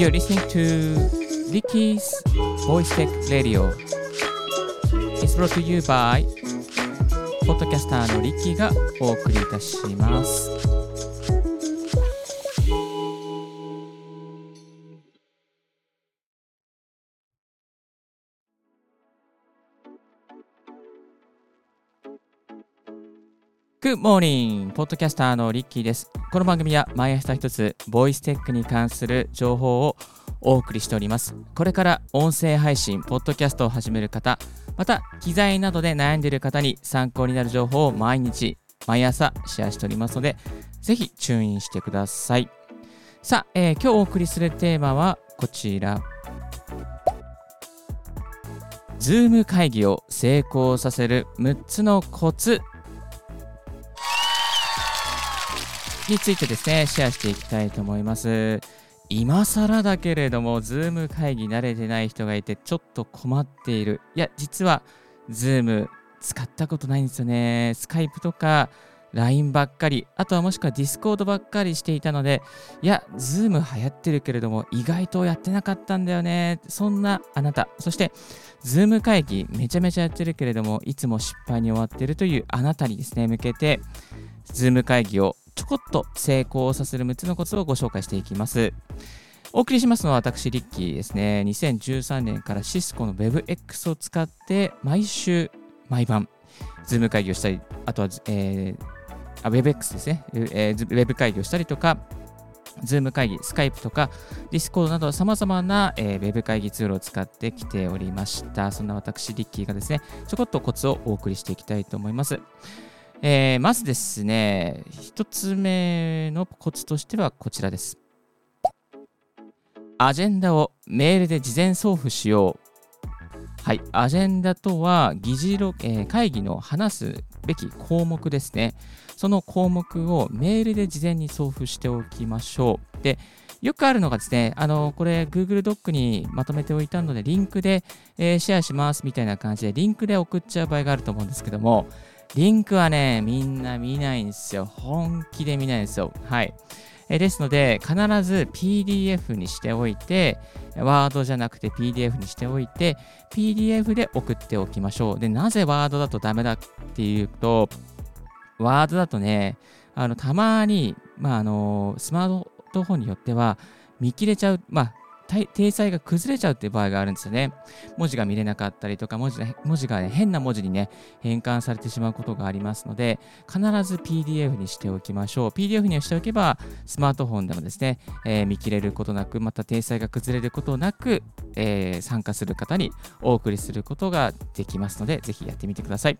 You're listening to Ricky's Voice Tech Radio. It's brought to you by ポッドキャスターのリッキーがお送りいたします。Good morning! ポッドキャスターのリッキーです。この番組は毎朝一つ、ボイステックに関する情報をお送りしております。これから音声配信、ポッドキャストを始める方、また機材などで悩んでいる方に参考になる情報を毎日、毎朝シェアしておりますので、ぜひチューンインしてください。さあ、えー今日お送りするテーマはこちら。ズーム会議を成功させる6つのコツについてですね、シェアしていきたいと思います。今更だけれども、ズーム会議慣れてない人がいて、ちょっと困っている。いや、実は、ズーム使ったことないんですよね。スカイプとか、LINE ばっかり、あとはもしくは Discord ばっかりしていたので、いや、ズーム流行ってるけれども、意外とやってなかったんだよね。そんなあなた、そして、ズーム会議めちゃめちゃやってるけれども、いつも失敗に終わってるというあなたにですね、向けて、ズーム会議をちょこっと成功させる6つのコツをご紹介していきます。お送りしますのは私、リッキーですね。2013年からシスコの WebX を使って毎週、毎晩、ズーム会議をしたり、あとは、えーあ WebX ですね、えー、ズウェブ会議をしたりとか、ズーム会議、スカイプとか、ディスコードなど様々な、えーウェブ会議ツールを使ってきておりました。そんな私、リッキーがですね、ちょこっとコツをお送りしていきたいと思います。えーまずですね、一つ目のコツとしてはこちらです。アジェンダをメールで事前送付しよう。はい、アジェンダとは議事録、えー会議の話すべき項目ですね。その項目をメールで事前に送付しておきましょう。で、よくあるのがですね、あの、これ Google ドックにまとめておいたので、リンクで、えーシェアしますみたいな感じで、リンクで送っちゃう場合があると思うんですけども、リンクはね、みんな見ないんですよ。本気で見ないんですよ。はい。えですので、必ず PDF にしておいて、ワードじゃなくて PDF にしておいて、PDF で送っておきましょう。で、なぜワードだとダメだっていうと、ワードだとね、あのたまに、まあ、あのスマートフォンによっては見切れちゃう、まあ、体体裁が崩れちゃうっていう場合があるんですよね。文字が見れなかったりとか、文字が文字が、ね、変な文字にね、変換されてしまうことがありますので、必ず PDF にしておきましょう。PDF にしておけば、スマートフォンでもですね、えー見切れることなく、また体裁が崩れることなく、えー参加する方にお送りすることができますので、ぜひやってみてください。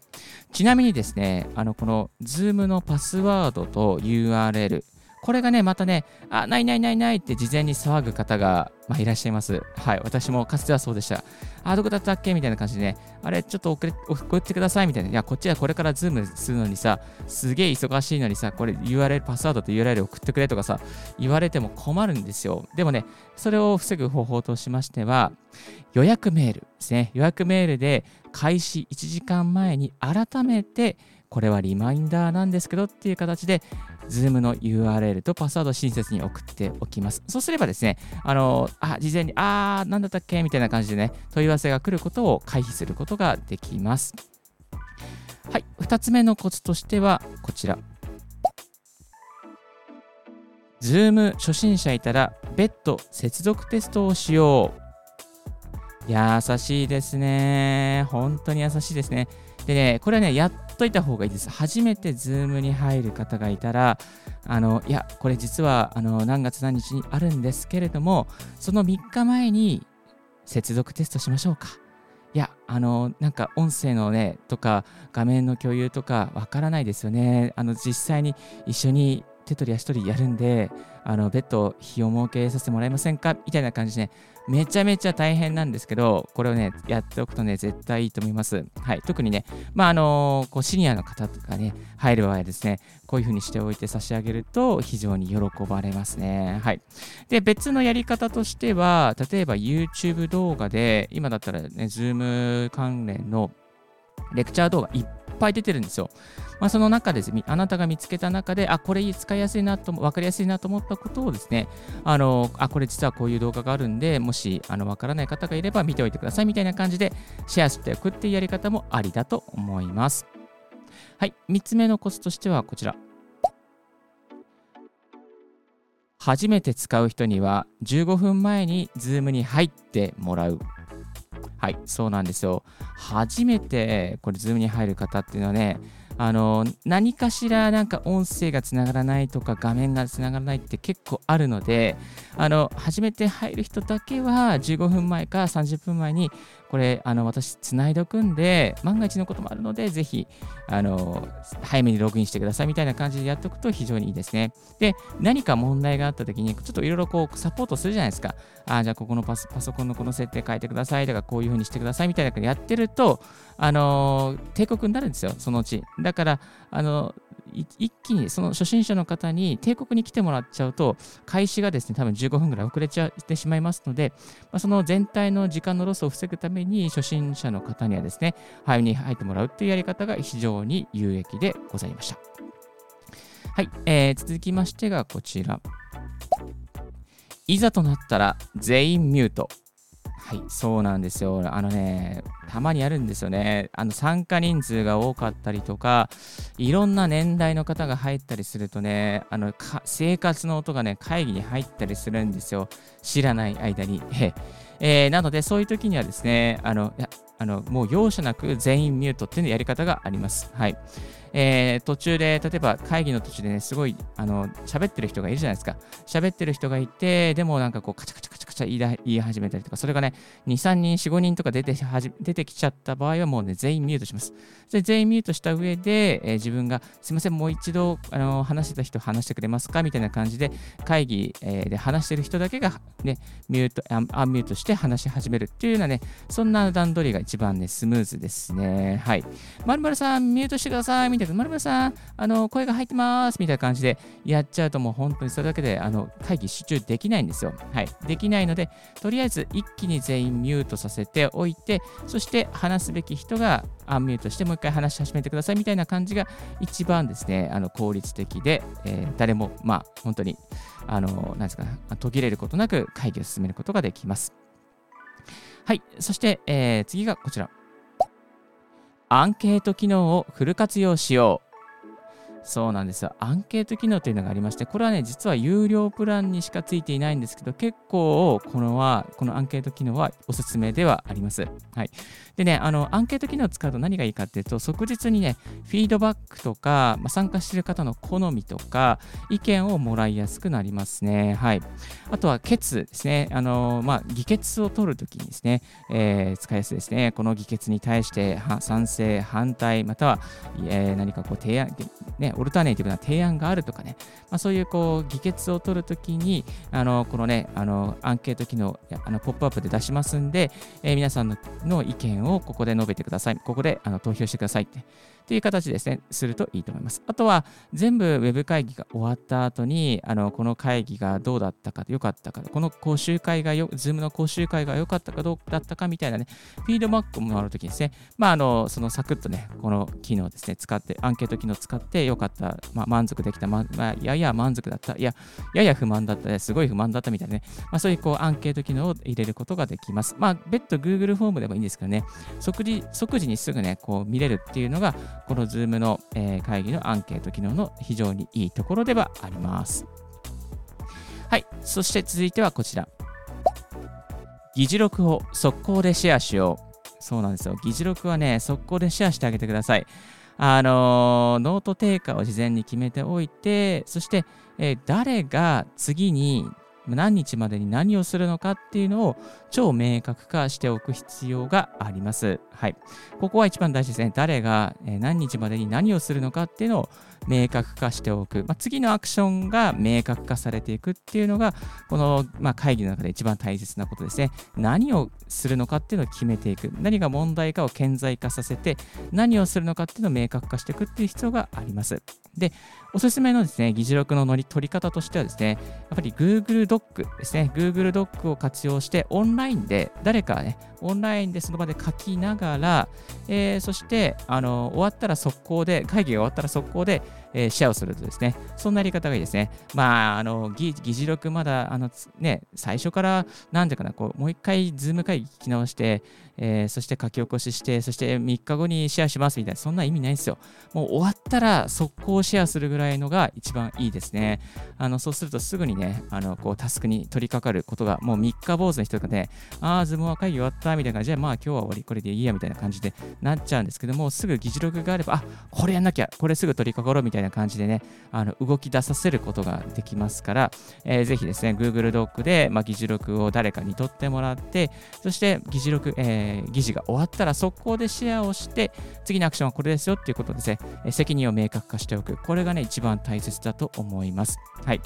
ちなみにですね、あのこの Zoom のパスワードと URL、これがね、またね、あ、ないないないないって事前に騒ぐ方が、まあ、いらっしゃいます。はい、私もかつてはそうでした。あ、どこだったっけ？みたいな感じでね、あれ、ちょっと送れ送ってくださいみたいな。いや、こっちはこれからズームするのにさ、すげえ忙しいのにさ、これ URL、パスワードと URL 送ってくれとかさ、言われても困るんですよ。でもね、それを防ぐ方法としましては、予約メールですね。予約メールで開始1時間前に改めて、これはリマインダーなんですけどっていう形で、Zoom の URL とパスワードを親切に送っておきます。そうすればですね、あの、あ、事前に、あー、なんだったっけみたいな感じでね、問い合わせが来ることを回避することができます。はい、2つ目のコツとしては、こちら。Zoom 初心者いたら、別途接続テストをしよう。優しいですね。本当に優しいですね。でね、これはね、やっといた方がいいです。初めて Zoom に入る方がいたら、あの、いや、これ実は、あの、何月何日にあるんですけれども、その3日前に接続テストしましょうか。いや、あの、なんか音声のね、とか、画面の共有とか、わからないですよね。あの、実際に一緒に手取り足取りやるんで、あの、別途費用設けさせてもらえませんか？みたいな感じでね、めちゃめちゃ大変なんですけど、これをね、やっておくとね、絶対いいと思います。はい。特にね、まあ、あのこうシニアの方とかね、入る場合ですね、こういうふうにしておいて差し上げると非常に喜ばれますね。はい。で、別のやり方としては、例えば YouTube 動画で、今だったらね、Zoom 関連のレクチャー動画いっぱい出てるんですよ。まあ、その中です、あなたが見つけた中で、あ、これ使いやすいなと、分かりやすいなと思ったことをですね、あの、あ、これ実はこういう動画があるんで、もし、あの、分からない方がいれば見ておいてくださいみたいな感じでシェアしておくっていうやり方もありだと思います。はい、3つ目のコツとしてはこちら。初めて使う人には15分前に Zoom に入ってもらう。はい、そうなんですよ。初めてこれズームに入る方っていうのはね、あの何かしらなんか音声がつながらないとか画面がつながらないって結構あるのであの初めて入る人だけは15分前か30分前にこれあの私つないでおくんで万が一のこともあるのでぜひあの早めにログインしてくださいみたいな感じでやっておくと非常にいいですね。で何か問題があった時にちょっといろいろこうサポートするじゃないですか。あじゃあここのパソコンのこの設定変えてくださいとかこういう風にしてくださいみたいなやってるとあの帝国になるんですよそのうち。だからあの一気にその初心者の方に帝国に来てもらっちゃうと、開始がですね、多分15分ぐらい遅れちゃってしまいますので、まあ、その全体の時間のロスを防ぐために、初心者の方にはですね、早に入ってもらうっていうやり方が非常に有益でございました。はい、えー、続きましてがこちら。いざとなったら全員ミュート。はい、そうなんですよ。あのね、たまにあるんですよね。あの参加人数が多かったりとか、いろんな年代の方が入ったりするとね、あの生活の音がね、会議に入ったりするんですよ。知らない間に。えー、なので、そういう時にはですね、あの、やあのもう容赦なく全員ミュートっていうやり方があります。はい。えー、途中で、例えば会議の途中でね、すごい、あの、喋ってる人がいるじゃないですか。喋ってる人がいて、でもなんかこう、カチャカチャカチャカチャ言い言い始めたりとか、それがね、2、3人、4、5人とか出ては出てきちゃった場合は、もうね、全員ミュートします。で全員ミュートした上で、えー、自分が、すいません、もう一度、あの話してた人話してくれますか？みたいな感じで、会議、えー、で話してる人だけが、ね、ミュート、アンミュートして話し始めるっていうようなね、そんな段取りが一番ね、スムーズですね。はい。まるまるさん、ミュートしてください。みたいな、まるまるさん、あの、声が入ってます。みたいな感じでやっちゃうと、もう本当にそれだけで、あの、会議集中できないんですよ。はい。できないので、とりあえず一気に全員ミュートさせておいて、そして話すべき人がアンミュートしてもう一回話し始めてくださいみたいな感じが一番ですね、あの効率的で、えー、誰も、まあ、本当に、あの、なんですか、途切れることなく会議を進めることができます。はい。そして、えー、次がこちら。アンケート機能をフル活用しよう。そうなんですよ。アンケート機能というのがありまして、これはね、実は有料プランにしかついていないんですけど、結構、このは、このアンケート機能はおすすめではあります。はい。でね、あの、アンケート機能を使うと何がいいかっていうと、即日にね、フィードバックとか、まあ、参加している方の好みとか、意見をもらいやすくなりますね。はい。あとは、決ですね。あの、まあ、議決を取るときにですね、えー、使いやすいですね。この議決に対して賛成、反対、または、えー、何かこう提案、ね、オルタネイティブな提案があるとかね、まあ、そういうこう議決を取るときに、あのこのね、あのアンケート機能、あのポップアップで出しますんで、えー、皆さんのの意見をここで述べてください。ここであの投票してくださいって。っていう形ですね、するといいと思います。あとは、全部ウェブ会議が終わった後に、あのこの会議がどうだったか、良かったか、この講習会がよ、ズームの講習会が良かったかどうだったかみたいなね、フィードバックもあるときですね、まあ、あの、そのサクッとね、この機能ですね、使って、アンケート機能を使って良かった、まあ、満足できた、まあ、やや満足だった、いや、やや不満だった、すごい不満だったみたいなね、まあ、そういうこうアンケート機能を入れることができます。まあ、別途 Google フォームでもいいんですけどね、即時即時にすぐね、こう見れるっていうのが、この Zoom のえー、会議のアンケート機能の非常にいいところではあります。はい、そして続いてはこちら。議事録を速攻でシェアしよう。そうなんですよ。議事録はね、速攻でシェアしてあげてください。あのー、ノートテイカーを事前に決めておいて、そして、えー、誰が次に何日までに何をするのかっていうのを超明確化しておく必要があります。はい。ここは一番大事ですね。誰が何日までに何をするのかっていうのを明確化しておく。まあ、次のアクションが明確化されていくっていうのが、この、まあ、会議の中で一番大切なことですね。何をするのかっていうのを決めていく。何が問題かを顕在化させて、何をするのかっていうのを明確化していくっていう必要があります。で、おすすめのですね、議事録の乗り取り方としてはですね、やっぱり Google ドックですね、Google ドックを活用してオンラインで誰かね、オンラインでその場で書きながら、えー、そしてあの終わったら速攻で、会議が終わったら速攻で、えー、シェアをするとですね、そんなやり方がいいですね。まあ、あの議議事録まだあの、ね、最初から、なんていうかな、こうもう一回、ズーム会議聞き直して、えー、そして書き起こしして、そして3日後にシェアしますみたいな、そんな意味ないんですよ。もう終わったら速攻シェアするぐらいのが一番いいですね。あのそうするとすぐにね、あのこうタスクに取り掛かることが、もう3日坊主の人がね、ああ、ズームは会議終わったみたいな感じで、まあ今日は終わり、これでいいやみたいな感じでなっちゃうんですけども、すぐ議事録があれば、あこれやんなきゃ、これすぐ取り掛かろうみたいないな感じでね、あの動き出させることができますから、えー、ぜひですね、Google ドックで、まあ、議事録を誰かに取ってもらって、そして議事録、えー、議事が終わったら速攻でシェアをして、次のアクションはこれですよっていうことですね、責任を明確化しておく。これがね、一番大切だと思います。はい。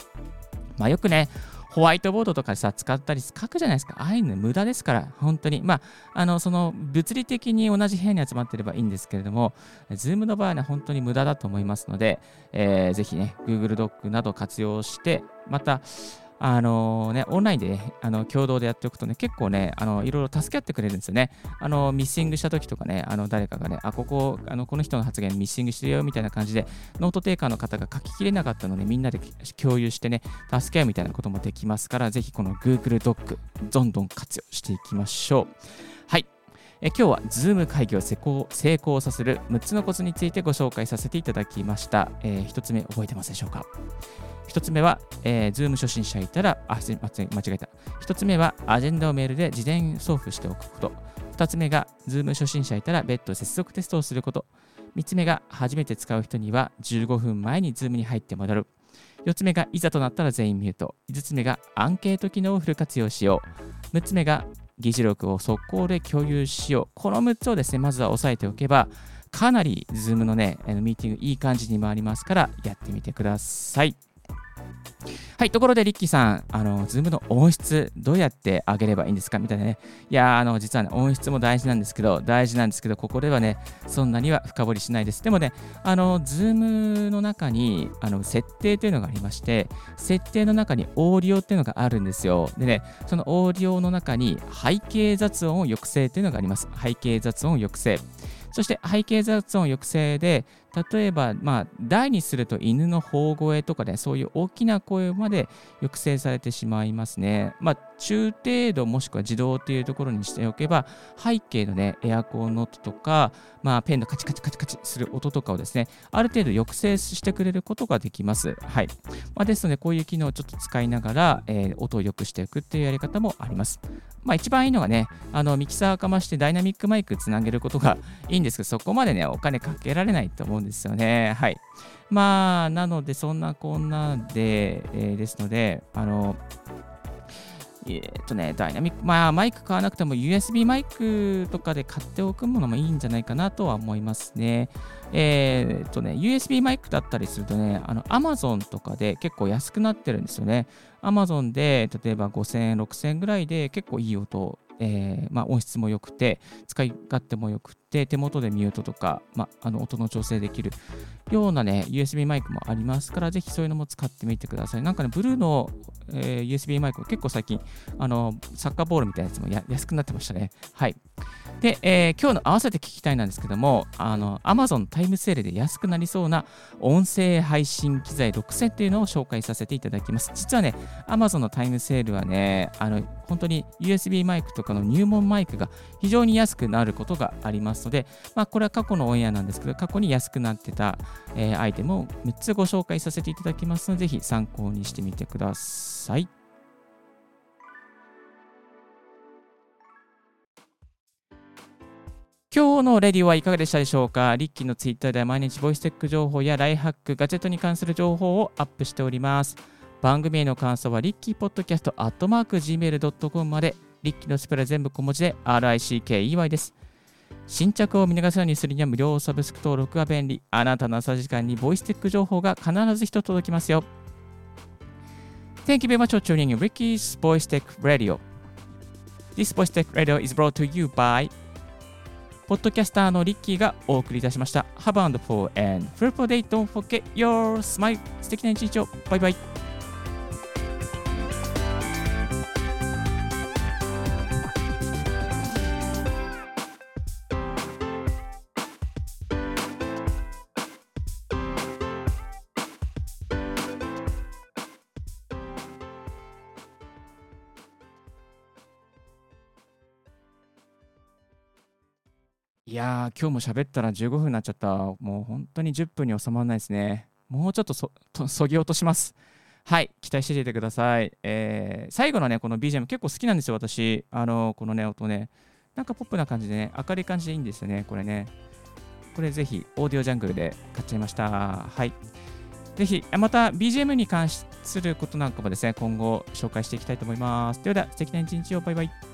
まあ、よくね、ホワイトボードとかさ、使ったり書くじゃないですか。ああいうの無駄ですから、本当に。まあ、あの、その、物理的に同じ部屋に集まってればいいんですけれども、Zoom の場合はね、本当に無駄だと思いますので、えー、ぜひね、Google ドックなど活用して、また、あのね、オンラインで、ね、あの共同でやっておくとね、結構ね、あのいろいろ助け合ってくれるんですよね。あの missing した時とかね、あの誰かがね、あ、ここ、あのこの人の発言 missing してるよみたいな感じで、 note taker の方が書ききれなかったので、みんなで共有してね、助け合うみたいなこともできますから、ぜひこの Google ドック、どんどん活用していきましょう。はい。え今日は Zoom 会議を成功成功させる6つのコツについてご紹介させていただきました。えー、1つ目覚えてますでしょうか？1つ目は、えー、Zoom 初心者いたら、あ、間違えた。1つ目は、アジェンダをメールで事前送付しておくこと。2つ目が、Zoom 初心者いたら別途接続テストをすること。3つ目が、初めて使う人には15分前に Zoom に入ってもらう。4つ目が、いざとなったら全員ミュート。5つ目が、アンケート機能をフル活用しよう。6つ目が、議事録を速攻で共有しよう。この6つをですね、まずは押さえておけば、かなり Zoom のね、ミーティングいい感じに回りますから、やってみてください。はい、ところでリッキーさん、あの、ズームの音質、どうやって上げればいいんですか？みたいなね。いやあの、実はね、音質も大事なんですけど、大事なんですけど、ここではね、そんなには深掘りしないです。でもね、あの、ズームの中に、あの、設定というのがありまして、設定の中にオーディオっていうのがあるんですよ。でね、そのオーディオの中に背景雑音を抑制っていうのがあります。背景雑音抑制。そして背景雑音抑制で、例えば、まあ、大にすると犬の頬声とかね、そういう大きな声まで抑制されてしまいますね。まあ、中程度もしくは自動っていうところにしておけば、背景のね、エアコンの音とか、まあ、ペンのカチカチカチカチする音とかをですね、ある程度抑制してくれることができます。はい。まあ、ですので、こういう機能をちょっと使いながら、えー、音を良くしていくっていうやり方もあります。まあ、一番いいのがね、あのミキサーかましてダイナミックマイクつなげることがいいんですけど、そこまでね、お金かけられないと思うんですよね。はい。まあ、なので、そんなこんなで、えー、ですので、あの、えっとね、ダイナミック、まあ、マイク買わなくても USB マイクとかで買っておくものもいいんじゃないかなとは思いますね。えー、っとね、USB マイクだったりするとね、あの、Amazon とかで結構安くなってるんですよね。Amazon で、例えば5000円、6000円ぐらいで結構いい音えー、まあ、音質も良くて、使い勝手も良くて、手元でミュートとか、まあ、あの音の調整できるようなね、USB マイクもありますから、ぜひそういうのも使ってみてください。なんかね、ブルーの、えー、USB マイク結構最近、あの、サッカーボールみたいなやつも安くなってましたね。はい。で、えー、今日の合わせて聞きたいなんですけども、あの、Amazon タイムセールで安くなりそうな音声配信機材6選っていうのを紹介させていただきます。実はね、Amazon のタイムセールはね、あの、本当に USB マイクとかの入門マイクが非常に安くなることがありますので、まあ、これは過去のオンエアなんですけど、過去に安くなってた、えー、アイテムを6つご紹介させていただきますので、ぜひ参考にしてみてください。今日のレディオはいかがでしたでしょうか？リッキーのツイッターでは毎日ボイステック情報やライハック、ガジェットに関する情報をアップしております。番組への感想はリッキーポッドキャストアットマーク Gmail.com まで、リッキーのスペル全部小文字で RICKEY です。新着を見逃さないようにするには無料サブスク登録が便利。あなたの朝時間に Voice Tech 情報が必ず一つ届きますよ。Thank you very much for tuning in Ricky's Voice Tech Radio. This Voice Tech Radio is brought to you by ポッドキャスターのリッキーがお送りいたしました。Have a wonderful and fruitful day. Don't forget your smile. 素敵な一日を。バイバイ。今日も喋ったら15分になっちゃった。もう本当に10分に収まらないですね。もうちょっとそぎ落とします。はい、期待していてください。えー、最後のね、この BGM 結構好きなんですよ、私。あの、このね、音ね。なんかポップな感じでね、明るい感じでいいんですよね、これね。これぜひ、オーディオジャングルで買っちゃいました。はい。ぜひ、また BGM に関することなんかもですね、今後紹介していきたいと思います。ではでは、素敵な一日を。バイバイ。